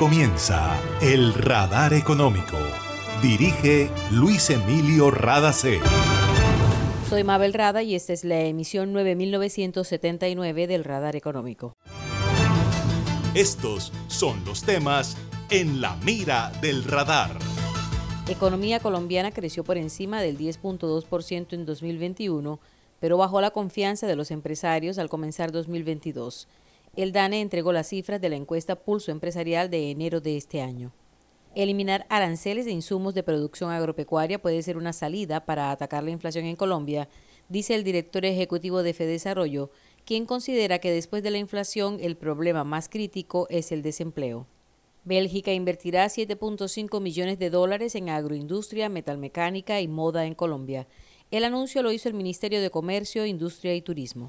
comienza El Radar Económico. Dirige Luis Emilio Radacé. Soy Mabel Rada y esta es la emisión 9979 del Radar Económico. Estos son los temas en la mira del radar. Economía colombiana creció por encima del 10.2% en 2021, pero bajó la confianza de los empresarios al comenzar 2022. El DANE entregó las cifras de la encuesta Pulso Empresarial de enero de este año. Eliminar aranceles de insumos de producción agropecuaria puede ser una salida para atacar la inflación en Colombia, dice el director ejecutivo de Fedesarrollo, quien considera que después de la inflación el problema más crítico es el desempleo. Bélgica invertirá 7.5 millones de dólares en agroindustria, metalmecánica y moda en Colombia. El anuncio lo hizo el Ministerio de Comercio, Industria y Turismo.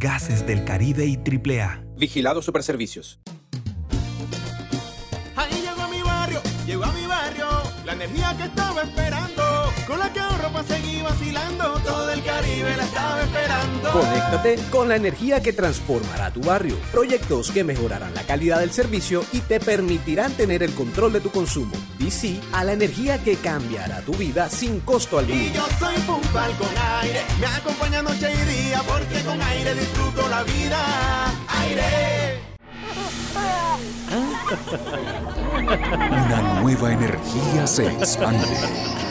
Gases del Caribe y AAA. Vigilado Superservicios. Ahí llegó a mi barrio, llegó a mi barrio, la energía que estaba esperando, con la que ahorro para seguir vacilando, todo el Caribe la estaba esperando. Conéctate con la energía que transformará tu barrio. Proyectos que mejorarán la calidad del servicio y te permitirán tener el control de tu consumo. Y sí a la energía que cambiará tu vida sin costo alguno. Y yo soy puntual con aire, me acompaña noche y día, porque con aire disfruto la vida. Aire. Una nueva energía se expande.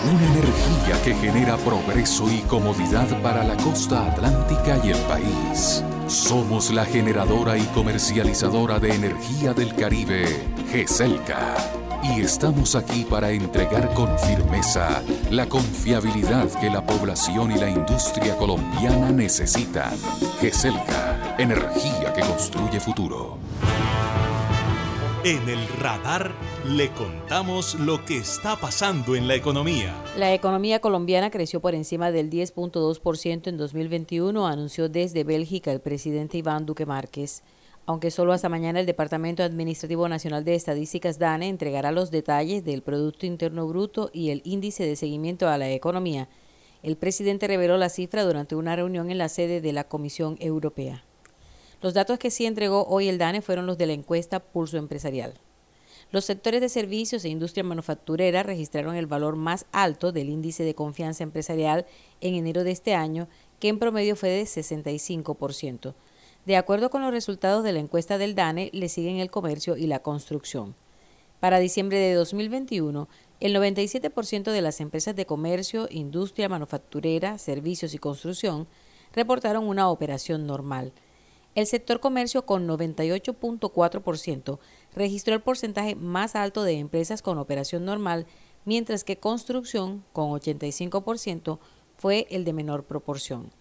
Una energía que genera progreso y comodidad para la costa atlántica y el país. Somos la generadora y comercializadora de energía del Caribe, GESELCA. Y estamos aquí para entregar con firmeza la confiabilidad que la población y la industria colombiana necesitan. GESELCA, energía que construye futuro. En el radar le contamos lo que está pasando en la economía. La economía colombiana creció por encima del 10.2% en 2021, anunció desde Bélgica el presidente Iván Duque Márquez. Aunque solo hasta mañana el Departamento Administrativo Nacional de Estadísticas DANE entregará los detalles del Producto Interno Bruto y el índice de seguimiento a la economía, el presidente reveló la cifra durante una reunión en la sede de la Comisión Europea. Los datos que sí entregó hoy el DANE fueron los de la encuesta Pulso Empresarial. Los sectores de servicios e industria manufacturera registraron el valor más alto del índice de confianza empresarial en enero de este año, que en promedio fue de 65%. De acuerdo con los resultados de la encuesta del DANE, le siguen el comercio y la construcción. Para diciembre de 2021, el 97% de las empresas de comercio, industria manufacturera, servicios y construcción reportaron una operación normal. El sector comercio con 98.4% registró el porcentaje más alto de empresas con operación normal, mientras que construcción con 85% fue el de menor proporción.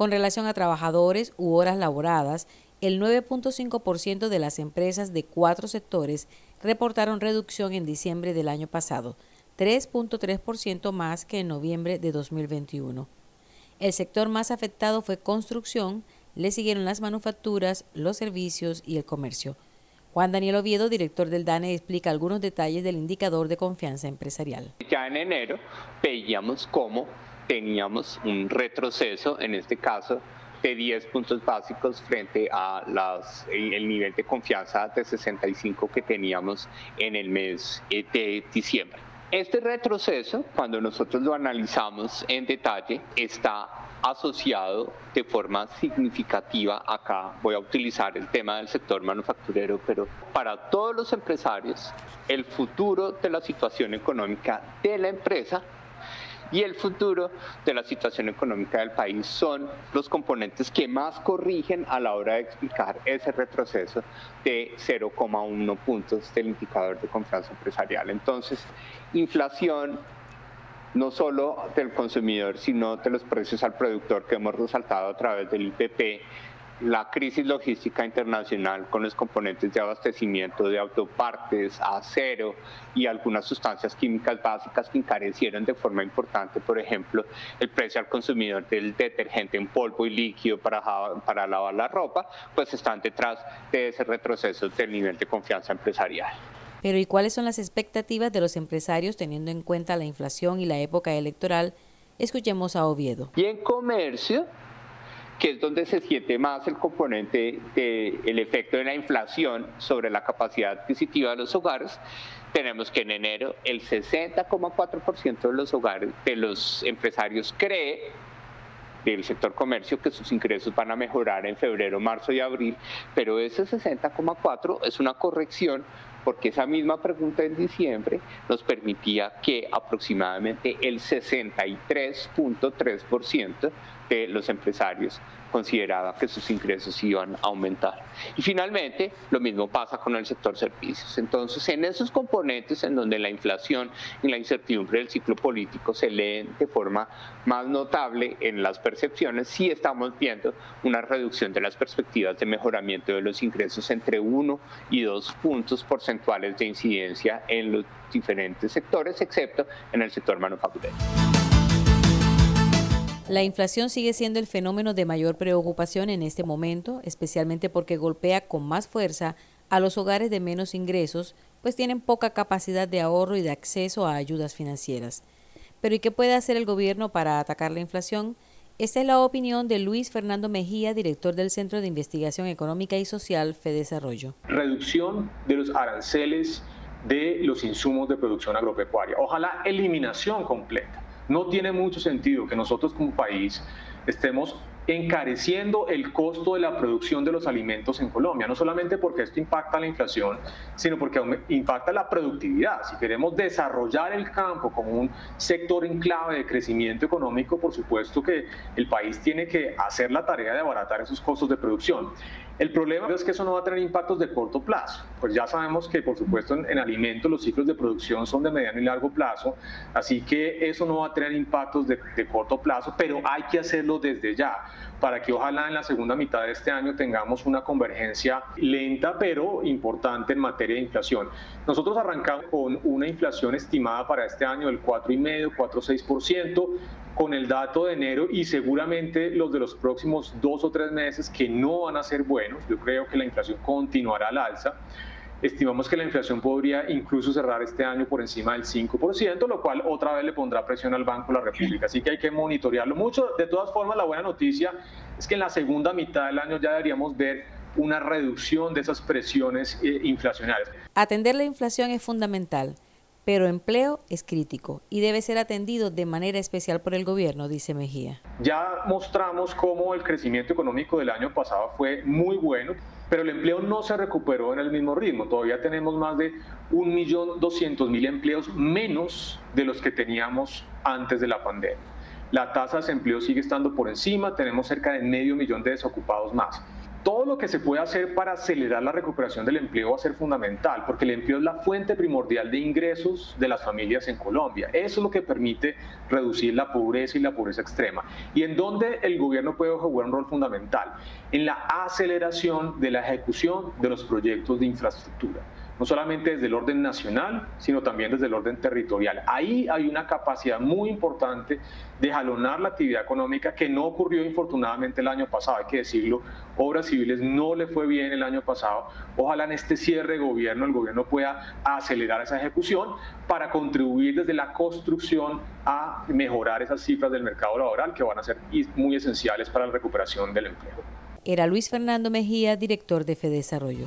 Con relación a trabajadores u horas laboradas, el 9.5% de las empresas de cuatro sectores reportaron reducción en diciembre del año pasado, 3.3% más que en noviembre de 2021. El sector más afectado fue construcción, le siguieron las manufacturas, los servicios y el comercio. Juan Daniel Oviedo, director del DANE, explica algunos detalles del indicador de confianza empresarial. Ya en enero veíamos cómo teníamos un retroceso, en este caso de 10 puntos básicos frente a las, el nivel de confianza de 65 que teníamos en el mes de diciembre. Este retroceso, cuando nosotros lo analizamos en detalle, está asociado de forma significativa, acá voy a utilizar el tema del sector manufacturero, pero para todos los empresarios, el futuro de la situación económica de la empresa y el futuro de la situación económica del país son los componentes que más corrigen a la hora de explicar ese retroceso de 0,1 puntos del indicador de confianza empresarial. Entonces, inflación no solo del consumidor, sino de los precios al productor que hemos resaltado a través del IPP, la crisis logística internacional con los componentes de abastecimiento de autopartes, acero y algunas sustancias químicas básicas que encarecieron de forma importante, por ejemplo, el precio al consumidor del detergente en polvo y líquido para, para lavar la ropa, pues están detrás de ese retroceso del nivel de confianza empresarial. Pero ¿y cuáles son las expectativas de los empresarios teniendo en cuenta la inflación y la época electoral? Escuchemos a Oviedo. Y en comercio, que es donde se siente más el componente del efecto de la inflación sobre la capacidad adquisitiva de los hogares, tenemos que en enero el 60,4% de los hogares, de los empresarios cree del sector comercio que sus ingresos van a mejorar en febrero, marzo y abril, pero ese 60,4 es una corrección porque esa misma pregunta en diciembre nos permitía que aproximadamente el 63.3% los empresarios consideraba que sus ingresos iban a aumentar. Y finalmente, lo mismo pasa con el sector servicios. Entonces, en esos componentes en donde la inflación y la incertidumbre del ciclo político se leen de forma más notable en las percepciones, sí estamos viendo una reducción de las perspectivas de mejoramiento de los ingresos entre 1 y 2 puntos porcentuales de incidencia en los diferentes sectores, excepto en el sector manufacturero. La inflación sigue siendo el fenómeno de mayor preocupación en este momento, especialmente porque golpea con más fuerza a los hogares de menos ingresos, pues tienen poca capacidad de ahorro y de acceso a ayudas financieras. Pero ¿y qué puede hacer el gobierno para atacar la inflación? Esta es la opinión de Luis Fernando Mejía, director del Centro de Investigación Económica y Social FEDesarrollo. Reducción de los aranceles de los insumos de producción agropecuaria. Ojalá eliminación completa no tiene mucho sentido que nosotros como país estemos encareciendo el costo de la producción de los alimentos en Colombia, no solamente porque esto impacta la inflación, sino porque impacta la productividad. Si queremos desarrollar el campo como un sector en clave de crecimiento económico, por supuesto que el país tiene que hacer la tarea de abaratar esos costos de producción. El problema es que eso no va a tener impactos de corto plazo. Pues ya sabemos que, por supuesto, en, alimentos los ciclos de producción son de mediano y largo plazo, así que eso no va a tener impactos de, de corto plazo, pero hay que hacerlo desde ya para que ojalá en la segunda mitad de este año tengamos una convergencia lenta pero importante en materia de inflación. Nosotros arrancamos con una inflación estimada para este año del 4,5, 4,6% con el dato de enero y seguramente los de los próximos dos o tres meses que no van a ser buenos. Yo creo que la inflación continuará al alza. Estimamos que la inflación podría incluso cerrar este año por encima del 5%, lo cual otra vez le pondrá presión al Banco de la República. Así que hay que monitorearlo mucho. De todas formas, la buena noticia es que en la segunda mitad del año ya deberíamos ver una reducción de esas presiones eh, inflacionarias. Atender la inflación es fundamental pero empleo es crítico y debe ser atendido de manera especial por el gobierno, dice Mejía. Ya mostramos cómo el crecimiento económico del año pasado fue muy bueno, pero el empleo no se recuperó en el mismo ritmo. Todavía tenemos más de 1.200.000 empleos menos de los que teníamos antes de la pandemia. La tasa de desempleo sigue estando por encima, tenemos cerca de medio millón de desocupados más todo lo que se puede hacer para acelerar la recuperación del empleo va a ser fundamental, porque el empleo es la fuente primordial de ingresos de las familias en Colombia. Eso es lo que permite reducir la pobreza y la pobreza extrema. Y en donde el gobierno puede jugar un rol fundamental, en la aceleración de la ejecución de los proyectos de infraestructura no solamente desde el orden nacional, sino también desde el orden territorial. Ahí hay una capacidad muy importante de jalonar la actividad económica que no ocurrió infortunadamente el año pasado, hay que decirlo, Obras Civiles no le fue bien el año pasado. Ojalá en este cierre de gobierno el gobierno pueda acelerar esa ejecución para contribuir desde la construcción a mejorar esas cifras del mercado laboral que van a ser muy esenciales para la recuperación del empleo. Era Luis Fernando Mejía, director de FEDesarrollo.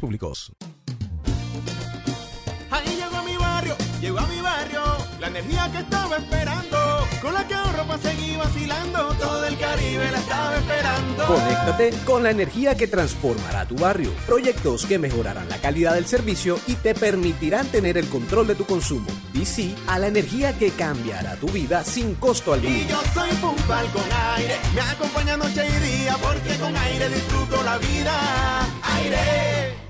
Públicos. Ahí llegó a mi barrio, llegó a mi barrio, la energía que estaba esperando, con la que ahorro para seguir vacilando, todo el Caribe la estaba esperando. Conéctate con la energía que transformará tu barrio. Proyectos que mejorarán la calidad del servicio y te permitirán tener el control de tu consumo. Y sí a la energía que cambiará tu vida sin costo alguno. Y yo soy puntual con aire, me acompaña noche y día, porque con aire disfruto la vida. Aire.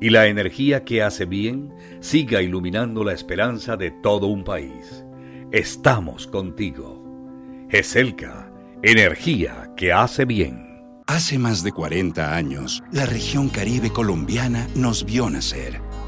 y la energía que hace bien siga iluminando la esperanza de todo un país. Estamos contigo. GESELCA, energía que hace bien. Hace más de 40 años, la región caribe colombiana nos vio nacer.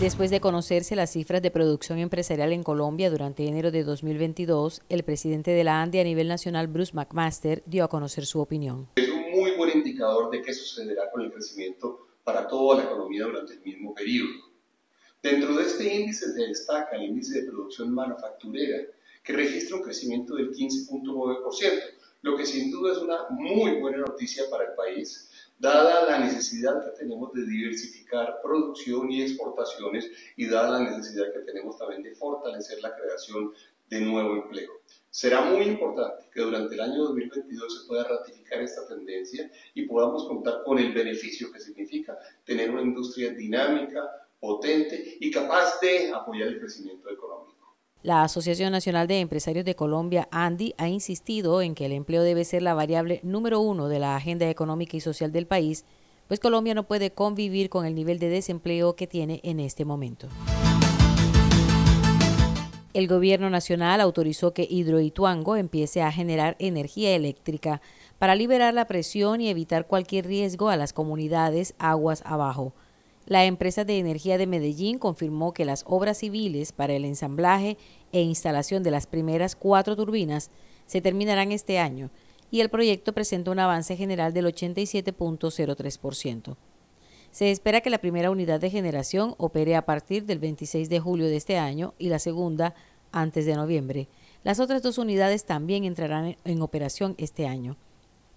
Después de conocerse las cifras de producción empresarial en Colombia durante enero de 2022, el presidente de la ANDI a nivel nacional, Bruce McMaster, dio a conocer su opinión. Es un muy buen indicador de qué sucederá con el crecimiento para toda la economía durante el mismo periodo. Dentro de este índice se destaca el índice de producción manufacturera, que registra un crecimiento del 15.9%, lo que sin duda es una muy buena noticia para el país, dada la necesidad que tenemos de diversificar producción y exportaciones y dada la necesidad que tenemos también de fortalecer la creación de nuevo empleo. Será muy importante que durante el año 2022 se pueda ratificar esta tendencia y podamos contar con el beneficio que significa tener una industria dinámica, potente y capaz de apoyar el crecimiento económico. La Asociación Nacional de Empresarios de Colombia, ANDI, ha insistido en que el empleo debe ser la variable número uno de la agenda económica y social del país, pues Colombia no puede convivir con el nivel de desempleo que tiene en este momento. El gobierno nacional autorizó que Hidroituango empiece a generar energía eléctrica para liberar la presión y evitar cualquier riesgo a las comunidades aguas abajo. La empresa de energía de Medellín confirmó que las obras civiles para el ensamblaje e instalación de las primeras cuatro turbinas se terminarán este año y el proyecto presenta un avance general del 87.03%. Se espera que la primera unidad de generación opere a partir del 26 de julio de este año y la segunda antes de noviembre. Las otras dos unidades también entrarán en operación este año.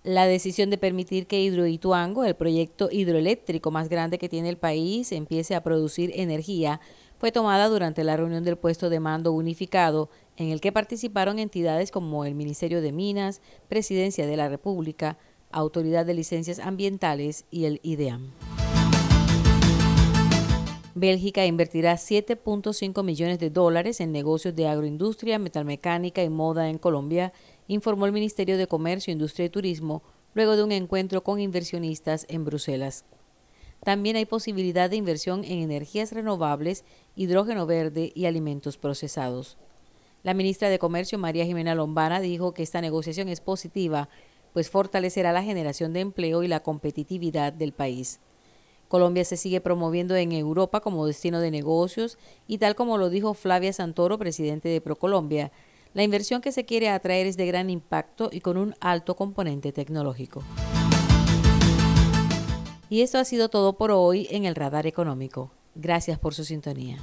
La decisión de permitir que Hidroituango, el proyecto hidroeléctrico más grande que tiene el país, empiece a producir energía, fue tomada durante la reunión del puesto de mando unificado, en el que participaron entidades como el Ministerio de Minas, Presidencia de la República, Autoridad de Licencias Ambientales y el IDEAM. Bélgica invertirá 7.5 millones de dólares en negocios de agroindustria, metalmecánica y moda en Colombia informó el Ministerio de Comercio, Industria y Turismo luego de un encuentro con inversionistas en Bruselas. También hay posibilidad de inversión en energías renovables, hidrógeno verde y alimentos procesados. La ministra de Comercio, María Jimena Lombana, dijo que esta negociación es positiva, pues fortalecerá la generación de empleo y la competitividad del país. Colombia se sigue promoviendo en Europa como destino de negocios y tal como lo dijo Flavia Santoro, presidente de Procolombia, la inversión que se quiere atraer es de gran impacto y con un alto componente tecnológico. Y esto ha sido todo por hoy en el Radar Económico. Gracias por su sintonía.